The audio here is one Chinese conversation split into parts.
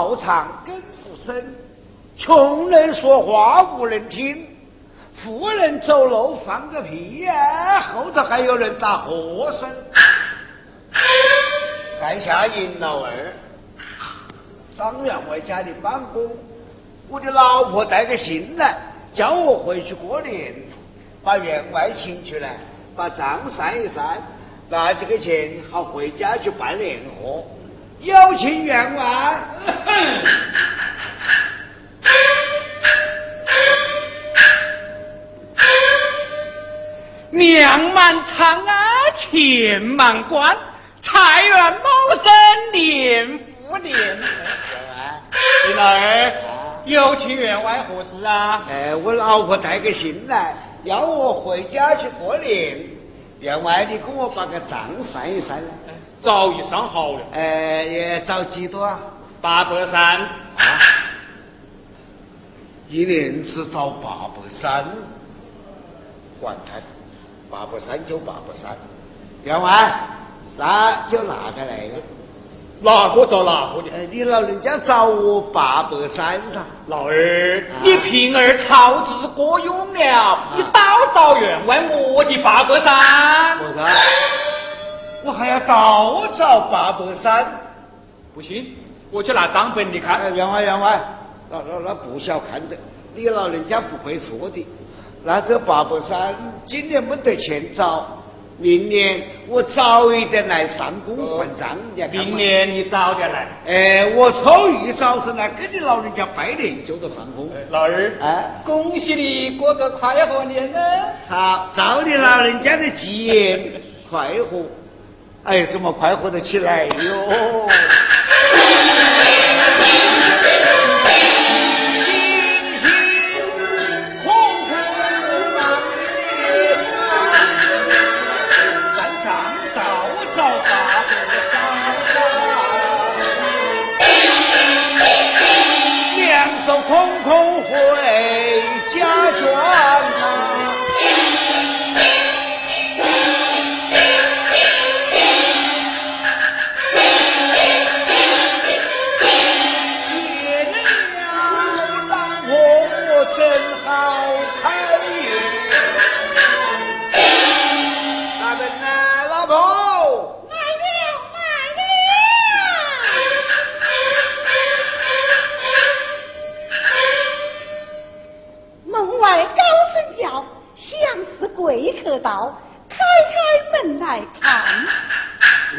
道场更不深，穷人说话无人听，富人走路放个屁呀！后头还有人打和声。在下尹老二，张员外家的办公，我的老婆带个信来，叫我回去过年，把员外请出来，把账算一算，拿这个钱好回家去办年货。有请员外。娘满仓啊，钱满官，财源茂盛，年复年。李老二，有请员外何事啊？哎，我老婆带个信来，要我回家去过年。员外，你给我把个账算一算。早已上好了。哎，也找几多啊？八百三。啊？一年只找八百三，管他，八百三就八百三。员外，那就拿个来了？哪个找哪个的？哎，你老人家找我八百三噻。老二，你平儿操之过用了，你倒找员外我的八百三。我说。我还要倒找八百三，不行，我去拿账本你看。员外员外，那那那不小看的，你老人家不会错的。那这八百三今年没得钱找，明年我早一点来上工还账。明年你早点来。哎，我初一早晨来跟你老人家拜年就到上工。老二，哎，恭喜你过个快活年啊！好，照你老人家的吉言，快活。哎，这么快活的起来哟？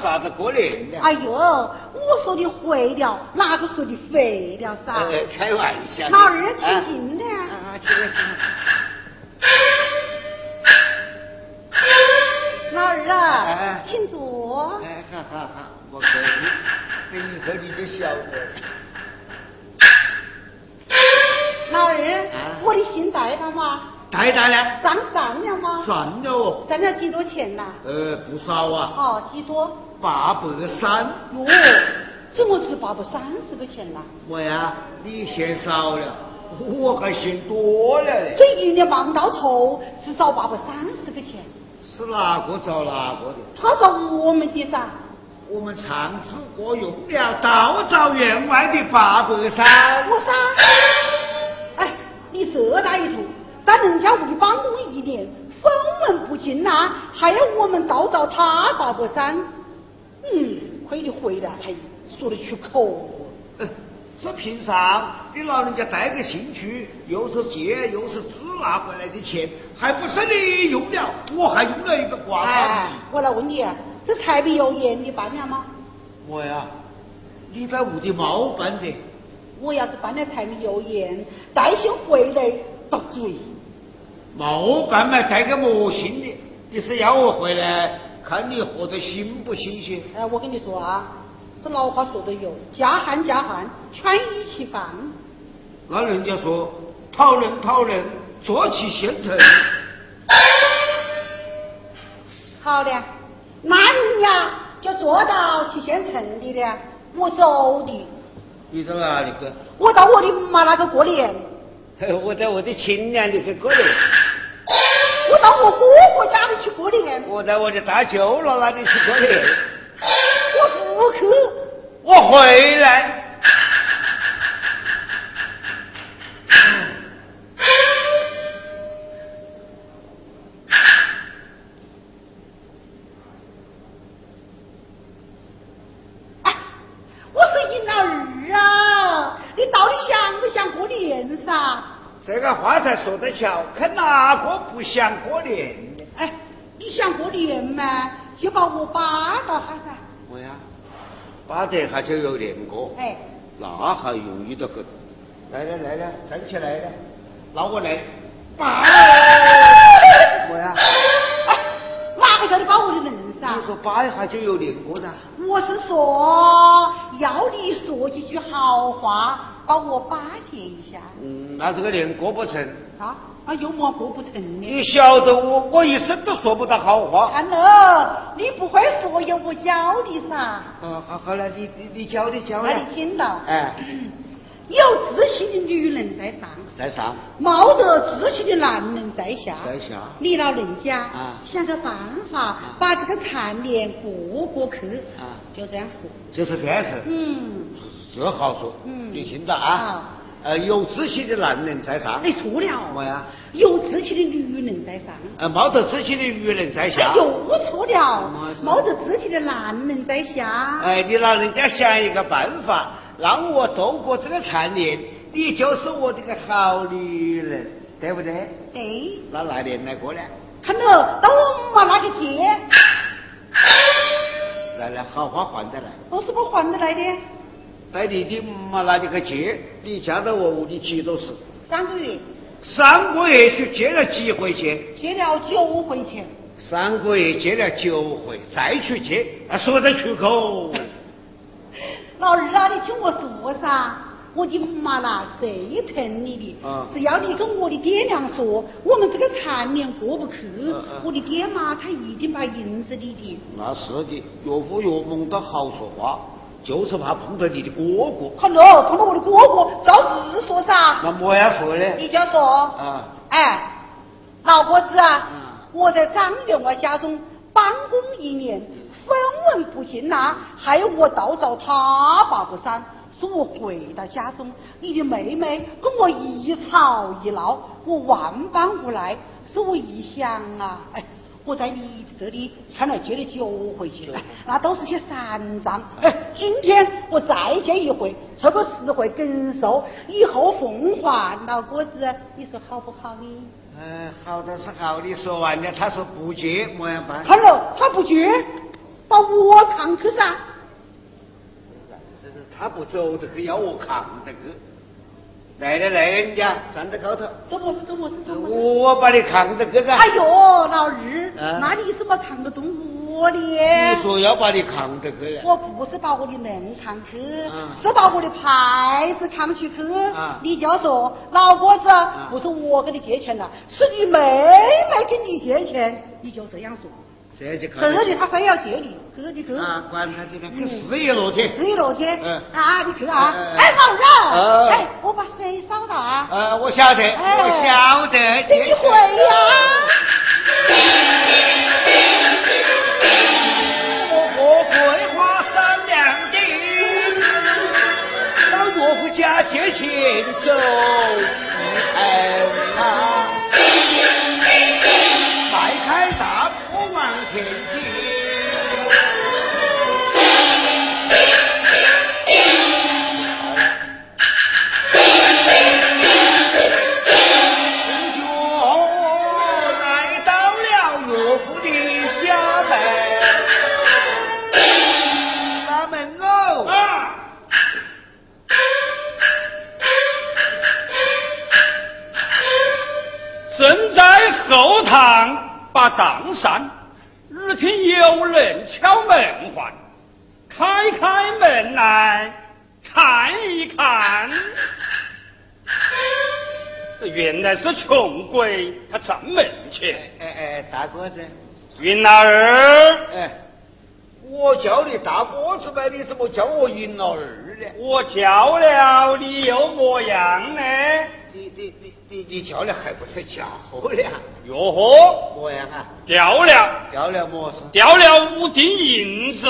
啥子过年了？哎呦，我说的会了，哪个说的废了噻？开玩笑。老二请进的。啊，请来请老二啊，请坐。哎，好好好，不客气，等以后你就晓得。老二，我的信带了吗？带带了。账上了吗？算了哦。算了几多钱呐？呃，不少啊。哦，几多？八百三哟，怎么只八百三十个钱呐？我呀，你嫌少了，我还嫌多了嘞。这一年忙到头，只找八百三十个钱。是哪个找哪个的？他找我们的噻。我们唱子过用了，倒找员外的八百三。我噻，哎，你这大一图，在人家屋里办公一年，分文不进呐，还要我们倒找他八百三。嗯，亏你回来还说得出口。这平常你老人家带个兴趣，又是借又是支拿回来的钱，还不是你用了，我还用了一个挂号。我来问你，这柴米油盐你办了吗？我呀，你在屋里没办的。我要是办了柴米油盐，带信回来遭罪。没办法，带个么信的？你是要我回来？看你活得新不新鲜？哎，我跟你说啊，这老话说的有，家汉家汉，全一起饭。那人家说讨论讨论，做起县城。好的，那人家就做到其先成的了。我走的。你到哪里去？我到我的妈那个过年。我在我的亲娘那个过年。我到我哥哥家里去过年。我在我的大舅姥那里去过年。我不去。我回来。我是银儿啊！你到底想不想过年噻？这个话才说得巧，看哪个不想过年呢？哎，你想过年嘛，就把我扒到哈噻。我呀，扒得哈就有年过。哎，那还容易得很。来来来来，站起来了，那我来扒。我呀。哪个叫你把我的人噻？你说扒一下就有年过噻。我是说，要你说几句好话，把我巴结一下。嗯，那这个年过不成。啊？啊，有么过不成呢？你晓得我，我一生都说不到好话。看了，你不会说，有我教你噻。哦，好，好了，你你你教你教。那你听到？哎。有志气的女人在上，在上；冒着志气的男人在下，在下。你老人家啊，想个办法把这个残年过过去啊，就这样说。就是这样子。嗯，这好说。嗯，你听着啊？呃，有志气的男人在上。你错了。么呀？有志气的女人在上。呃，冒着志气的女人在下。又错了。冒着志气的男人在下。哎，你老人家想一个办法。让我度过这个残年，你就是我这个好女人，对不对？对。那来年来过呢？看到，到我妈那个借。来来，好话还得来。我是不还得来的。在你的妈那里个借，你嫁到我屋里几多次？三个月。三个月去借了几回钱？借了九回钱。三个月借了九回，再去借，说得出口。老二啊，你听我说噻，我的妈啦最疼你的，只要你跟我的爹娘说，我们这个缠绵过不去，我的爹妈他一定把银子你的。那是的，岳父岳母都好说话，就是怕碰到你的哥哥。好喽，碰到我的哥哥，照直说噻。那么样说呢？你就说。啊。哎，老婆子啊，我在张员外家中一年。分文不进呐，害我倒找他爸不散，说我回到家中，你的妹妹跟我一吵一闹，我万般无奈。是我一想啊，哎，我在你这里看来借了九回去了，那都是些散账。哎，今天我再借一回，凑个十回更收，以后奉还。老哥子，你说好不好呢？嗯，好的是好的。说完了，他说不借，么样办？看了，他不借。把我扛去噻！这是他不走这个要我扛这个。来来来人家站在高头。走么事？走么事？走么事？我把你扛得这个。哎呦，老二，那你怎么扛得动我呢？你说要把你扛得去。我不是把我的人扛去，是把我的牌子扛出去。你就说，老哥子，不是我给你借钱了，是你妹妹给你借钱，你就这样说。这就可。这里他非要借你，这就去。啊，管他的呢，去四叶落天。四叶落天。嗯。啊，你去啊！哎，老人。哎，我把水烧到啊。呃，我晓得，我晓得。你回呀。我和桂花三两金，到岳父家借钱走一程啊。堂把账算。只听有人敲门唤，开开门来看一看。原来是穷鬼，他站门前。哎哎，大哥子，云老二，哎，我叫你大哥子呗，你怎么叫我云老二呢？我叫了，你又么样呢？你你你你你叫了还不是叫了？哟呵，模样啊？掉了，掉了么事？掉了五锭银子，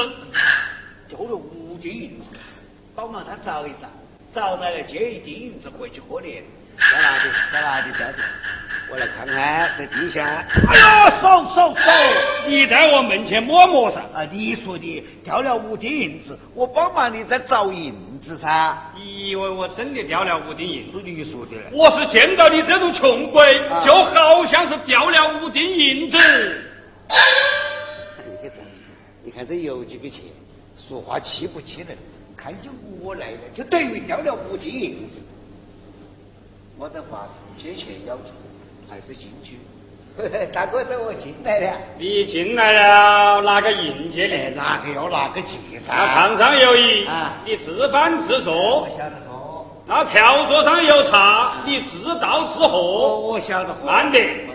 掉了五锭银子，帮忙他找一找，找来了借一锭银子回去过年。在哪里？在哪里？在里？我来看看，在地下。哎呀，手手手！你在我门前摸摸噻？啊，你说的掉了五锭银子，我帮忙你在找银子噻。你以为我真的掉了五锭银子？你说的嘞。我是见到你这种穷鬼，就好像是掉了五锭银子。你看这，你看这有几个钱，说话气不气人？看见我来了，就等于掉了五锭银子。我的话是借钱要求，还是进去？大哥，这我进来了。你进来了，哪个印借哎，你。哪个要拿个借噻？那堂上有椅啊，你自搬自坐我。晓得说，那条桌上有茶，你自倒自喝。我晓得。慢点？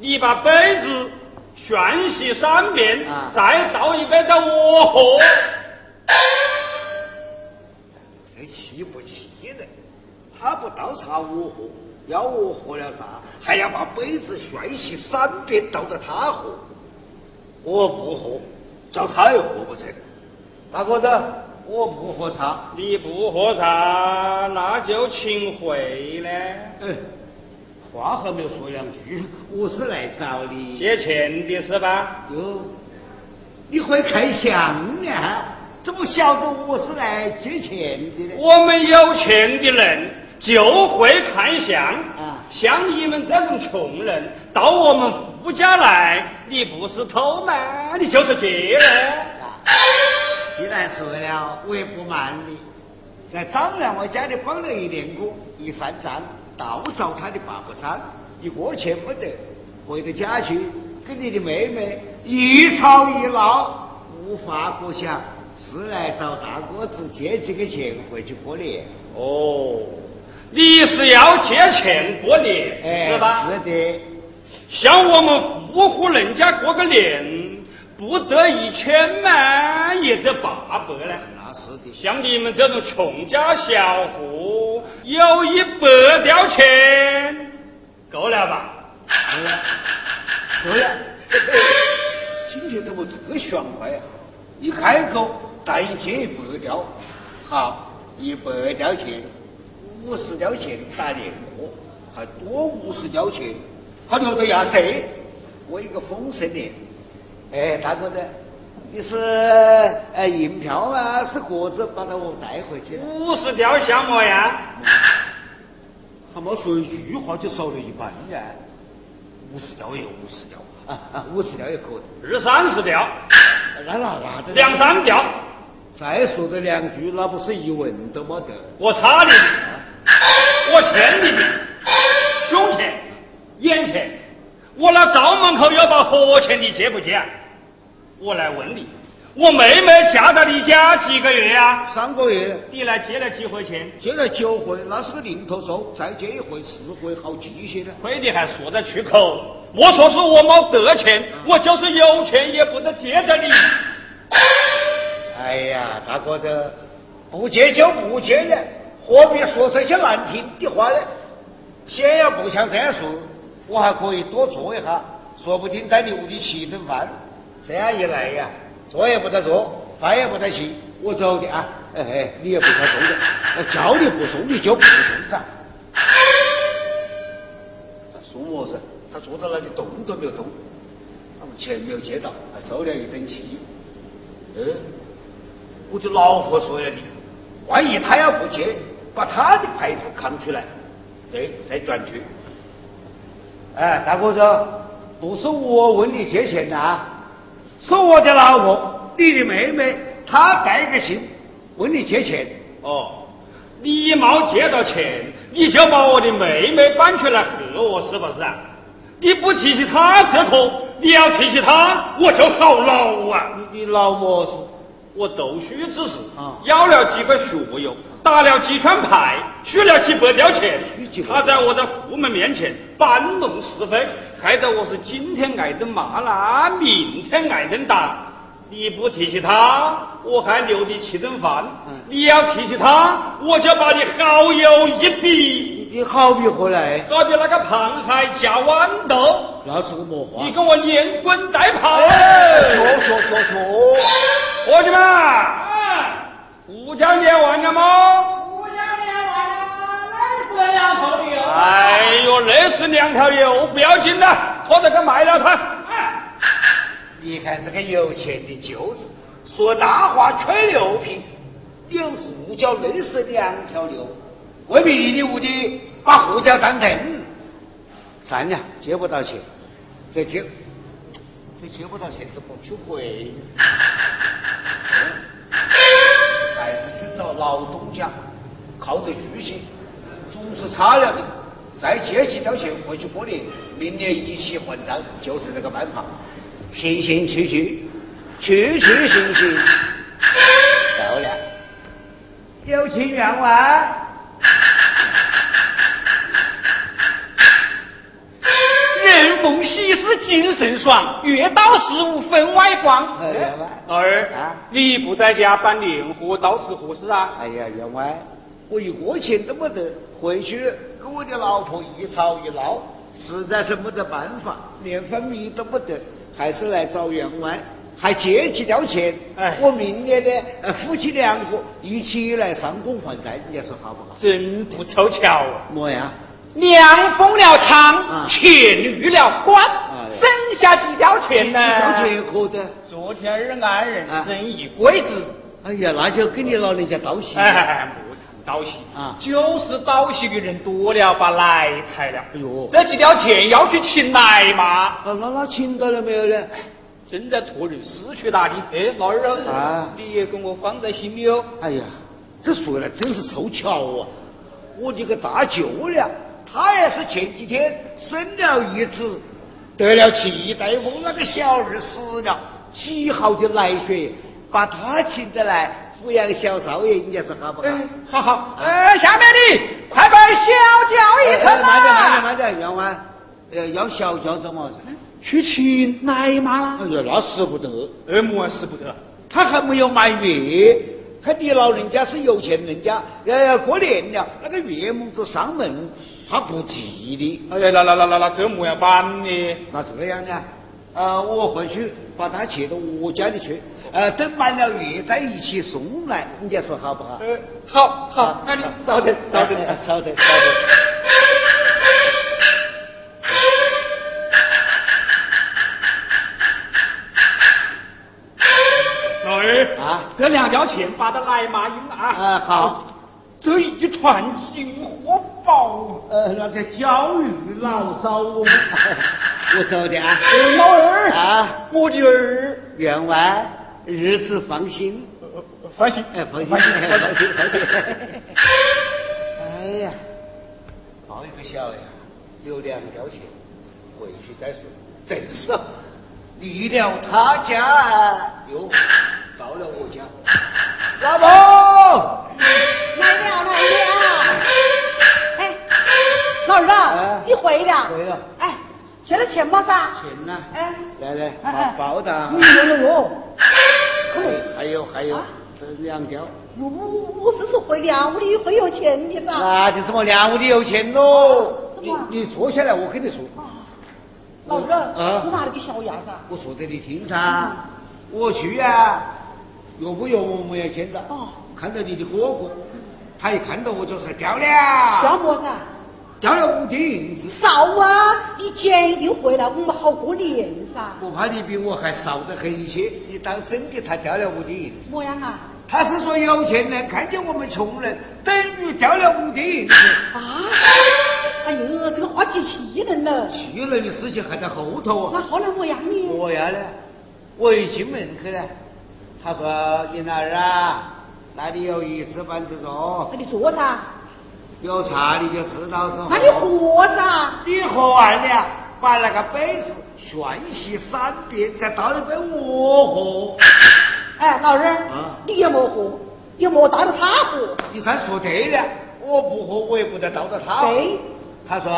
你把杯子旋洗三遍啊，再倒一杯给我喝。这气不气人？他不倒茶我喝，要我喝了啥，还要把杯子旋洗三遍倒着他喝。我不喝，叫他又喝不成。大哥子，我不喝茶。你不喝茶，那就请回呢。哎，话还没有说两句，我是来找你。借钱的是吧？哟，你会看相呀？怎么晓得我是来借钱的呢？我们有钱的人就会看相啊像你们这种穷人到我们富家来，你不是偷吗？你就是借了。既然说了，我也不瞒你，在张员外家里帮了一年工，一算账，倒找他的八宝山，一个钱没得，回到家去跟你的妹妹一吵一闹，无法可想，是来找大哥子借几个钱回去过年。哦，你是要借钱过年、哎，是吧？是的。像我们富户人家过个年，不得一千嘛，也得八百呢。那是的。像你们这种穷家小户，有一百吊钱，够了吧？够了，够了。今天怎么这么爽快呀？一开口答应借一百吊，好，一百吊钱，五十吊钱打年货，还多五十吊钱，他留着压岁，我一个丰盛的。哎，大哥子，你是呃银票啊，是盒子把它我带回去？五十吊像模样？他没说一句话就少了一半呀！五十吊也有五十吊啊啊，五十吊也可以。二三十吊，那那那这两三吊，再说这两句，那不是一文都没得？我差你的，我欠你的，胸前、眼前，我那灶门口有把火钱，你借不借？我来问你，我妹妹嫁到你家几个月呀、上个月你来借了几回钱？借了九回，那是个零头数，再借一回十回，好记些的。亏你还说得出口！我说是我没得钱，我就是有钱也不得借着你。哎呀，大哥子，不借就不借了，何必说这些难听的话呢？先要不想这样说，我还可以多做一下，说不定带你屋里吃一顿饭。这样一来呀，坐也不得坐，饭也不得吃，我走的啊！哎哎，你也不要送的，我叫你不送你就不送噻。他送么事？他坐在那里动都没有动，他钱没有借到，还受了一顿气。嗯，我就老婆说了的，万一他要不借，把他的牌子扛出来，对，再转去。哎，大哥说，不是我问你借钱的啊，是我的老婆，你的妹妹，她带个信问你借钱。哦，你没借到钱，你就把我的妹妹搬出来吓我，是不是啊？你不提起她这口，你要提起她，我就好恼啊！你你老么是？我读书之时啊要了几个学友，打了几圈牌，取了几百吊钱。他在我的父母面前搬弄是非，害得我是今天挨顿骂啦，明天挨顿打。你不提起他，我还留你吃顿饭；你要提起他，我就把你好友一比。你好比何来？好比那个螃蟹夹豌豆。那是个魔话？你跟我连滚带跑。说说说说，伙计们，胡椒念完了吗？胡椒念完了，那是两头牛。哎呦，累死两条牛，不要紧的，拖着个卖了它。你看这个有钱的舅子，说大话吹牛皮，连胡椒累死两条牛，未必你的屋里把胡椒当凳，算了，借不到钱，这借这借不到钱，怎么去回？找老东家，靠得住些，总是差了的。再借几条钱回去过年，明年一起还账，就是这个办法。行行去去，去去行行，漂亮！有请员外。人逢喜事精神爽，月到十五分外光。员外，老二啊，你不在家办年货，到此何事啊？哎呀，员外，我一个钱都没得，回去跟我的老婆一吵一闹，实在是没得办法，连分米都不得。还是来找员外，还借几条钱。哎，我明年呢，夫妻两个一起来上工还债，你说好不好？真不凑巧。么呀？娘封了仓，钱绿了官，剩下几条钱呢？几条钱可得？昨天儿安人生一鬼子。哎呀，那就给你老人家道喜。哎，莫谈道喜啊，就是道喜的人多了，把来财了。哎呦，这几条钱要去请奶妈。那那请到了没有呢？正在托人四去打的。哎，老二啊，你也给我放在心里哦。哎呀，这说来真是凑巧啊！我这个大舅了。他也是前几天生了一子，得了脐带风，那个小儿死了，喜好就来学，把他请得来抚养小少爷，应该是好不好？好好。呃，下面的快把小轿一腾慢点，慢点，慢点，员外，呃，要小轿怎么子？去请奶妈。哎呀，那使不得。二母啊使不得？他还没有满月。他你老人家是有钱人家，要要过年了，那个月母子上门，他不急的。哎呀，那那那那那这么样办呢？那这样啊？呃，我回去把他接到我家里去，呃，等满了月再一起送来，你家说好不好？呃，好好，那你稍等，稍等，稍等，稍等。啊，这两条钱发到奶妈用啊！啊，好，这一串金火宝，呃，那叫教育老少。我走的啊，老二啊，我的儿，员外，日子放心，放心，哎，放心，放心，放心，放心。哎呀，抱一个小呀，留两条钱，回去再说。真是，离了他家又。到了我家，老婆你回了？回了。哎，欠了钱吗？噻？钱呢？哎，来来，报报的。有有有，还有还有，这两条。我我是说回两屋里会有钱的噻。那就是我两屋里有钱喽？你你坐下来，我跟你说。老哥，啊，你哪里个小伢子。我说给你听噻，我去呀。岳不岳母没有见到，看到你的哥哥，他一看到我就是掉了，掉么子？掉了五斤银子。少啊！你坚定回来，我们好过年噻。我怕你比我还少得很一些，你当真的他掉了五斤银子？么样啊？他是说有钱人看见我们穷人，等于掉了五斤银子。啊！哎呦，这个话气气人了。气人的事情还在后头啊。那后来么样呢？我要呢？我一进门去呢。他说：“你哪儿啊，那里有一石板子坐。那你坐噻。有茶你就知道是。那你喝噻。你喝完了，把那个杯子旋洗三遍，再倒一杯我喝。哎，老二，你也没喝，也莫倒着他喝。你算说对了，我不喝我也不得倒着他。对。他说：“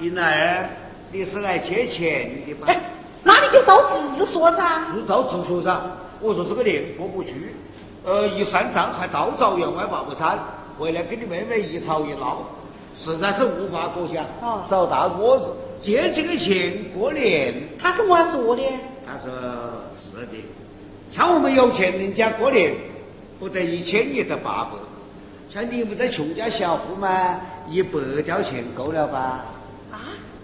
英儿，你是来借钱的吧？”哎，那你就照直说噻。就照直说噻。我说这个年过不去，呃，一算账还倒找员外八不三，回来跟你妹妹一吵一闹，实在是无法可想。哦。找大哥子借这个钱过年。他怎么说的？他说是的，像我们有钱人家过年不得一千也得八百，像你们这穷家小户嘛，一百吊钱够了吧？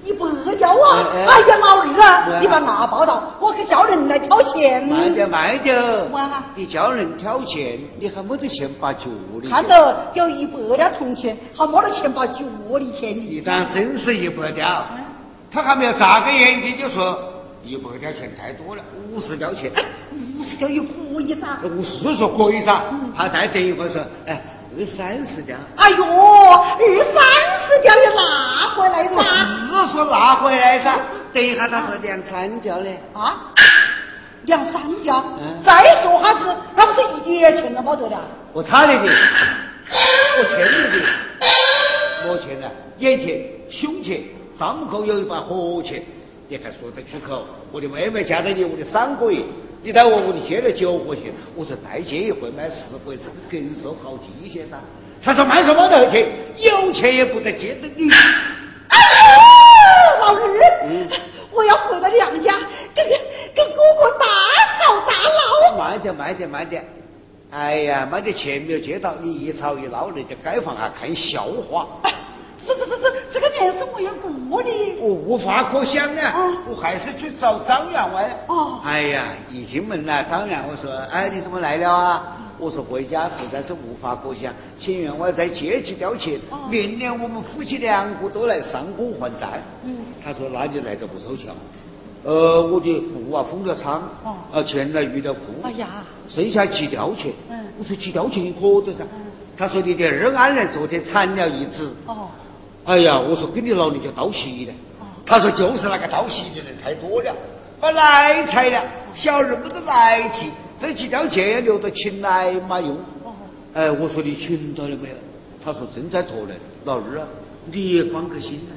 啊，一百吊啊！哎呀，老二啊，你把那报道，我去叫人来挑钱。慢点，慢点。哇！你叫人挑钱，你还没得钱把脚里。看到有一百吊铜钱，还没得钱把脚里钱你当真是一百吊？他还没有眨个眼睛就说。一百吊钱太多了，五十吊钱，五十吊也可以噻。五十说可以噻，他再等一会儿说，哎，二三十家。哎呦，二三十家也拿回来嘛。是说拿回来噻，等一下他说两三家呢。啊，两三吊？再说哈子，那不是一点钱都没得了。我差你 的，我欠你的，我欠的，眼前、胸前、张口有一把火钱。你还说得出口？我的妹妹嫁在你屋里三个月，你在我屋里借了九个钱，我说再借一回买十回是更受好气些噻。他说卖什么得钱，有钱也不得借着你。哎呀，老二，嗯，我要回到娘家，跟跟哥哥大吵大闹。慢点，慢点，慢点。哎呀，妈的钱没有借到，你一吵一闹，人家街坊啊看笑话。是是是是，这个年是我要过的，我无法可想啊！我还是去找张员外。哦，哎呀，一进门呐，张员外说，哎，你怎么来了啊？我说回家实在是无法可想，请员外再借几吊钱，明年我们夫妻两个都来上工还债。嗯，他说那就来的不凑巧，呃，我的布啊封了仓，哦、啊，钱呢遇了库，哎呀，剩下几吊钱。嗯，我说几吊钱你可得噻。他说你的二安人昨天产了一只。哦。哎呀，我说跟你老娘就道喜的，他说就是那个道喜的人太多了，把来财了，小人没得来气，这几条钱留着请来嘛用。哎，我说你请到了没有？他说正在做呢。老二啊，你也放个心呢。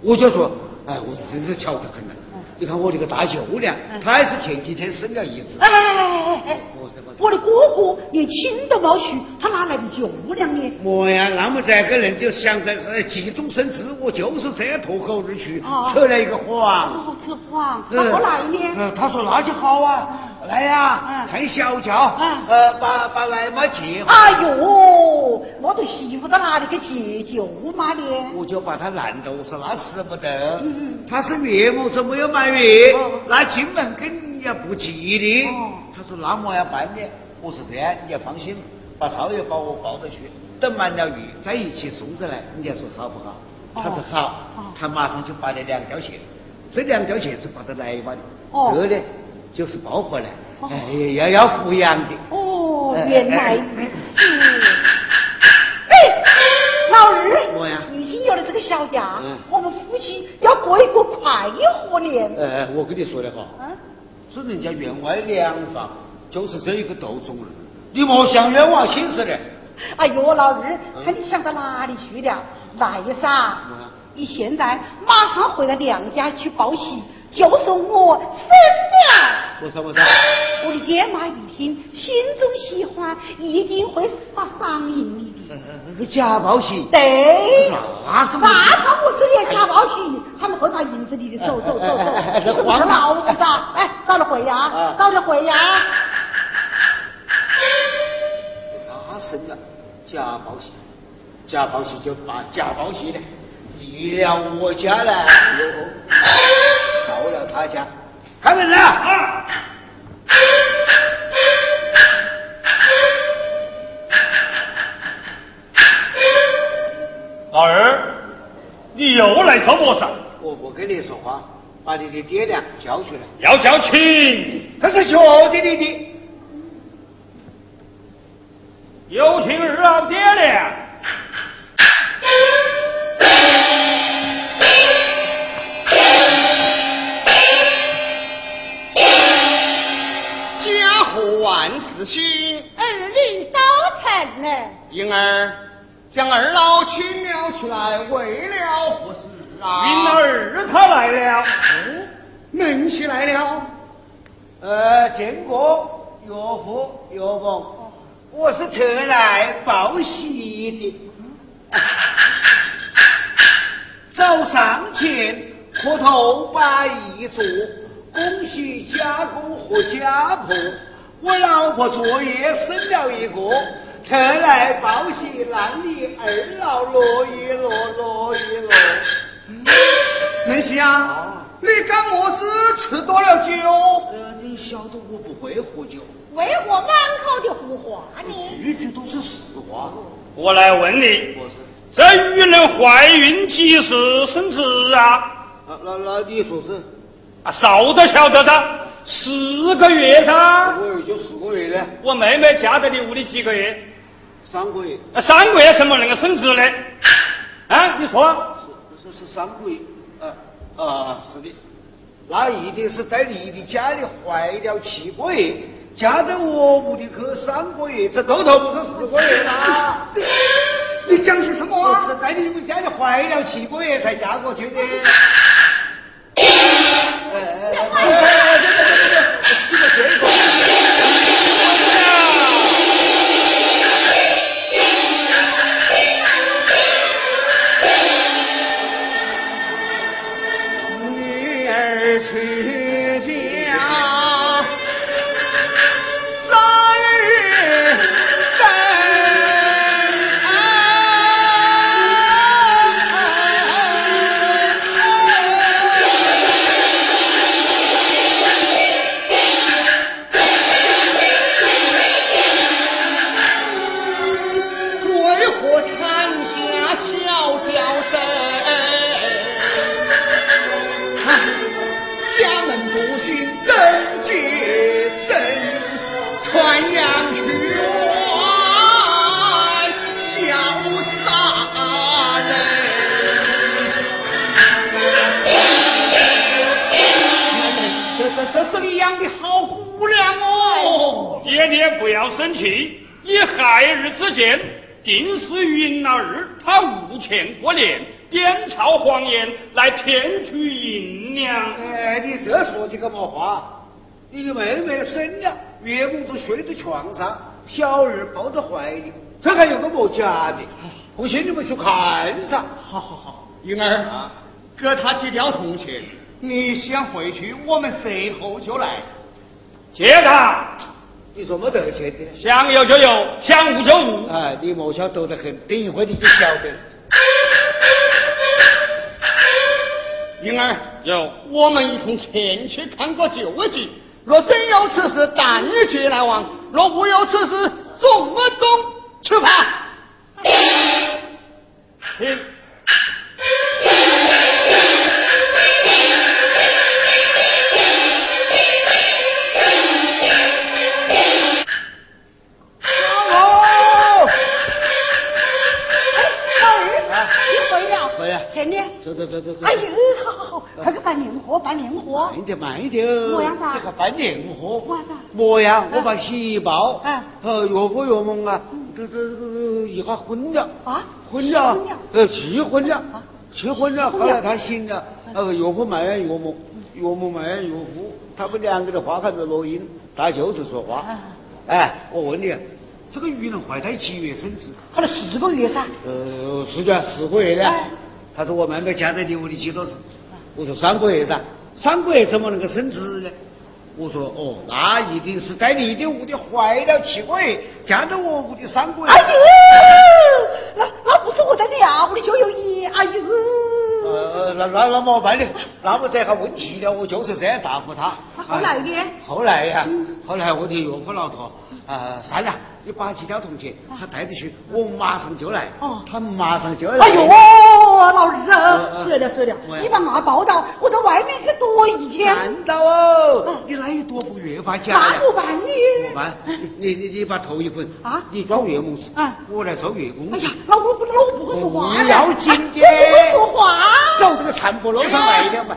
我就说，哎，我是真是巧得很了。你看我这个大舅娘，她也是前几天生了一次。哎哎哎哎！我的哥哥连亲都没娶，他哪来的舅娘呢？莫呀，那么这个人就想着是急中生智，我就是这样脱口而出，扯了一个谎。哦，扯谎，他不来呢？嗯，他说那就好啊，来呀，趁小轿，呃，把把外妈接。哎呦，我的媳妇在哪里去接舅妈的？我就把他拦到，我说那使不得，他是岳母，怎么有满？月，那进门跟人家不吉利。他说那么要办的？我说这样，你要放心，把少爷把我抱着去，等满了月再一起送过来。你要说好不好？他说好，他马上就把那两条线，这两条线是把它来嘛的，这呢就是抱回来，哎，要要抚养的。哦，原来如此。哎，老二，我呀。有了这个小家，我们夫妻要过一个快活年。哎，我跟你说的哈，是人家员外两房，就是这一个斗中人，你莫想冤枉心事的。哎呦，老二，看你想到哪里去了？来噻，你现在马上回到娘家去报喜。就是我生了，我说我说，我的爹妈一听，心中喜欢，一定会发赏银你的。那个假报喜，对，那是那他不是连假报喜，他们会把银子你的，走走走走，你是不是老实的？哎，早点回呀，早点回呀。那生了假报喜，假报喜就把假报喜的离了我家来。到了他家，开门来啊！老二，你又来做么事？我不跟你说话，把你的爹娘叫出来。要叫亲，这是学弟你的。有请二老爹娘。来为了何事啊？云儿他来了，能起来了。呃，见过岳父岳母，我是特来报喜的。走上前磕头拜一座，恭喜家公和家婆。我老婆昨夜生了一个，特来报喜，让你二老乐一乐，乐一乐。能行啊？你干么事吃多了酒？呃，你晓得我不会喝酒，为何满口的胡话呢？句句都是实话。我来问你，我是这女人怀孕几时生子啊？啊，那那你说是？啊，少都晓得的，四个月噻。我也就四个月呢，我妹妹嫁在你屋里几个月？三个月，啊，三个月怎么能够生子呢？啊，你说，是是是三个月，啊啊，是的，那一定是在你的家里怀了七个月，嫁到我屋里去三个月，这多头不是四个月啦？你讲些什么？是在你们家里怀了七个月才嫁过去的。哎哎哎哎哎哎对对对对对这个结果。好姑娘哦！爹爹不要生气，以孩儿之见，定是云儿他无钱过年，编造谎言来骗取银两。哎，你这说的个毛话？你的妹妹生了，岳母都睡在床上，小儿抱在怀里，这还有个么假的？不信你们去看噻。好好好，云儿，给他几条铜钱，你先回去，我们随后就来。接他，你说没得钱的？想有就有，想无就无。哎，你莫想多得很，等一会你就晓得。英儿，有，我们一同前去看过旧迹。若真有此事，但节来往；若无有此事，总不中去吧。听。走走走走走。哎呦，好好好，快去办年货，办年货。慢点慢点。么样子啊你还办年货？么样子啊么样？我把喜报。嗯呃，岳父岳母啊，这这这一下婚了。啊婚了。呃，结婚了啊。结婚了，后来他醒了，呃，岳父埋怨岳母，岳母埋怨岳父，他们两个的话还没落音，他就是说话。啊哎，我问你，这个女人怀胎几月生子？好了四个月噻。呃，是的，四个月呢哎。他说我妹妹嫁在你屋里几多时？我说三个月噻，三个月怎么能够生子呢？我说哦，那一定是在你的屋里怀了七个月，嫁到我屋里三个月。哎呦，那那不是我在你啊屋里就有一，哎呦。呃，那那那么办呢？那么这还问题了，我就是这样答复他。那后来呢哎后来呀，后来我的岳父老头，啊，算了，你把几条铜钱他带着去，我马上就来。哦。他马上就来。哎呦，老二呃啊，得了得了。我，呀你把马报到，我在外面去躲一天，看到哦？嗯，你那一躲不越发假那呀。不办呢？怎么办？你你你你把头一捆啊？你装月母去，嗯。我来收月工哎呀，老我不老我不会说话不要紧的我不会说话。走这个残破路上来了嘛。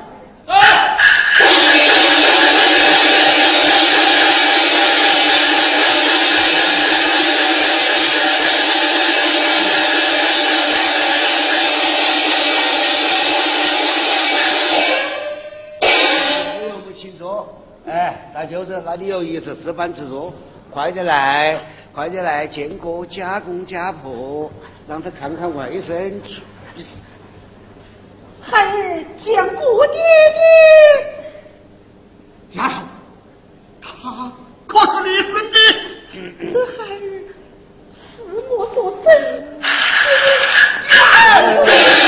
大舅子，那你有意思，自办自做，快点来，快点来，见过家公家婆，让他看看外甥。孩儿见过爹爹。丫头，他可是你生的？这孩儿是我所生。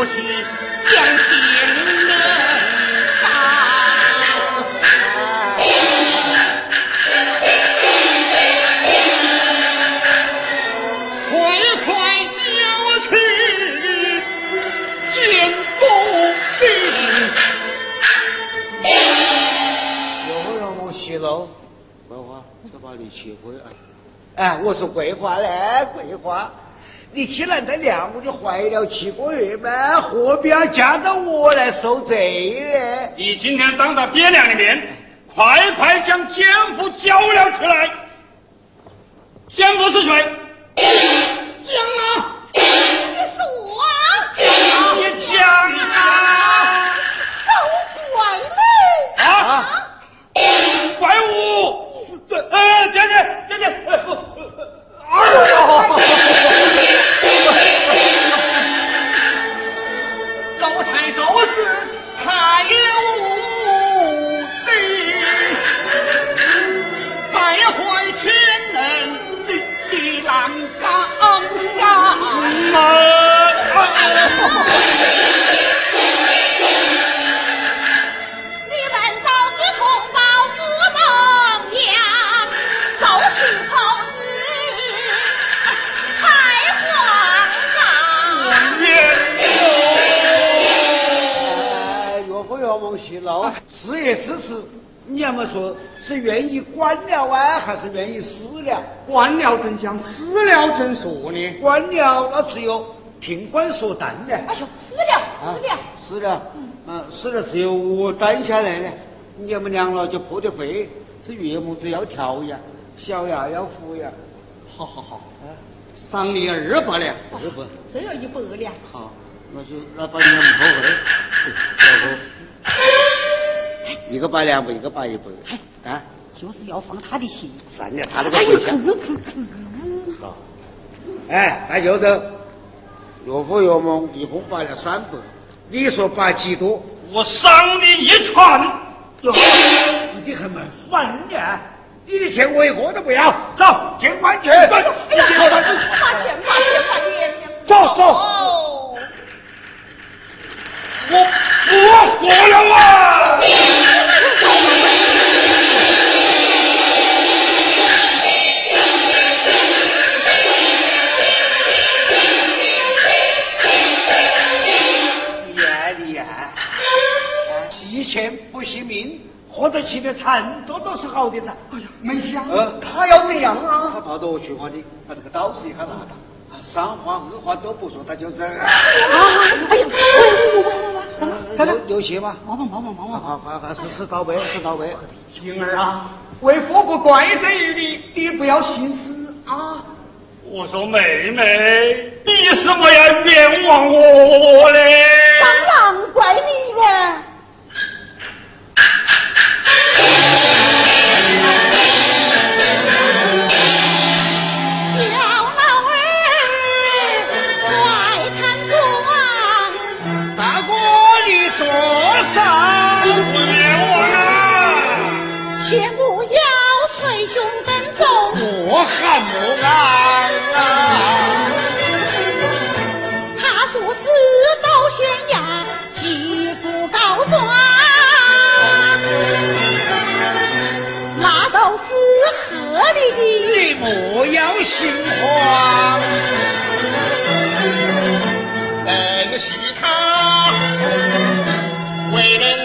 不惜将心人。你去桂啊？哎，我说桂花嘞，桂花，你既然在娘屋里怀了七个月嘛，何必要嫁到我来受罪呢？你今天当着爹娘的面，快快将奸夫交了出来！奸夫是谁？江啊！是我啊！你讲啊！都怪你啊！怪我！哎，爹爹，爹爹，哎去闹，是也此事，你要么说是愿意官了啊，还是愿意私了？官了怎讲，私了怎说呢？官了，那只有听官说担的。哎呦，私了，私了，私了，嗯，私了只有我担下来的。你要么凉了就破的费，是岳母子要调呀，小牙要服呀。好好好，赏你二百两，二百，这要一百两。好，那就那把你们破费，然后。一个百两百，一个百一百，啊，就是要放他的心。算了，他这个不行。好，哎，那就是岳父岳母一共摆了三百，你说摆几多？我赏你一串。哟，你还蛮烦呀！你的钱我一个都不要，走，见官去。哎呀，把钱，把钱，把钱，走走。我我活了啊！严厉啊！惜钱不惜命，活得起的残多都是好的噻。哎呀，没想，呃他要怎样啊？他抱着我去花的，他这个刀子一看拿大。三话二话都不说，他就是。啊！哎呀，有有戏吗？忙忙忙忙忙忙！好好好，是是到位，是到位。平儿啊，为父不怪罪于你，你不要心思啊。我说妹妹，你什么要冤枉我嘞？当然怪你了。不要心慌。恩熙他为人。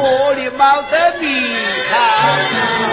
我里毛的米汤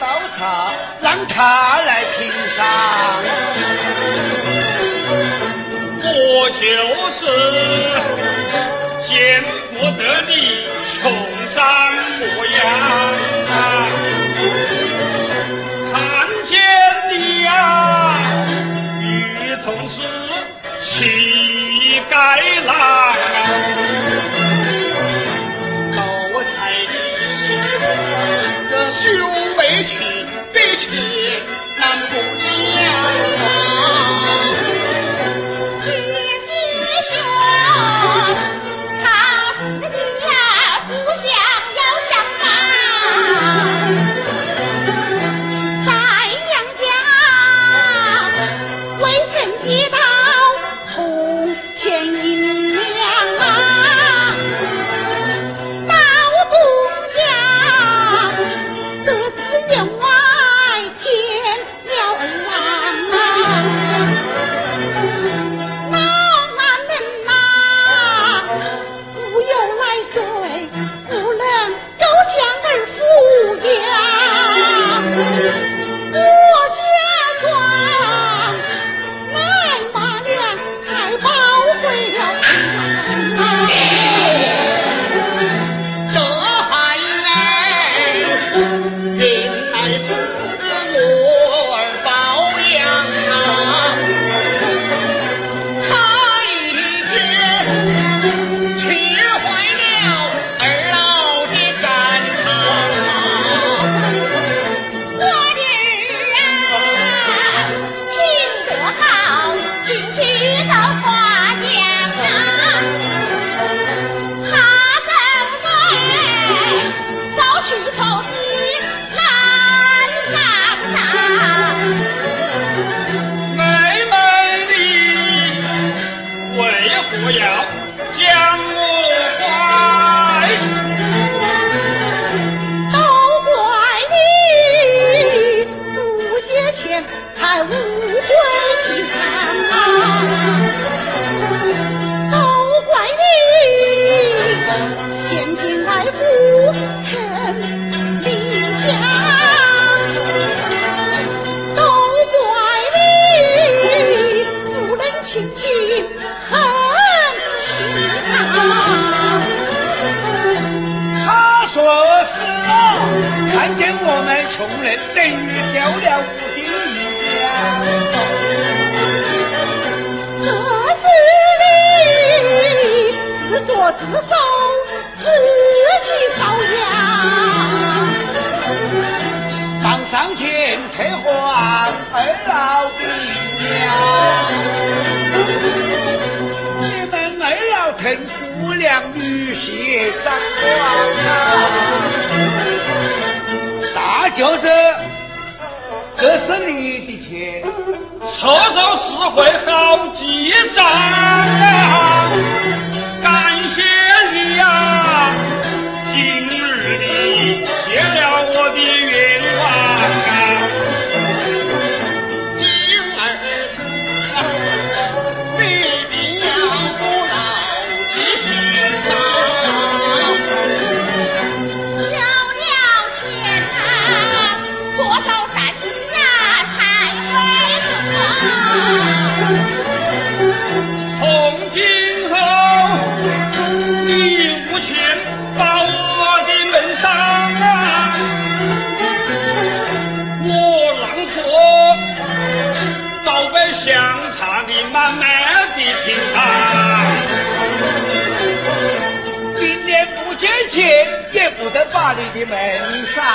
倒茶让他来请上，我就是见不得你穷山模样，看见你呀，如同是乞丐郎。自作自受，自己遭殃。当上前退还二老的娘，你们二老疼姑娘女婿长光啊！大舅子，这是你的钱，车手是会好记账啊！门上。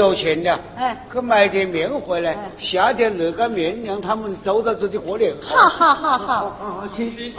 有钱了，哎去买点面回来哎，下点热干面，让他们走到这里过年。好好好好。好，去。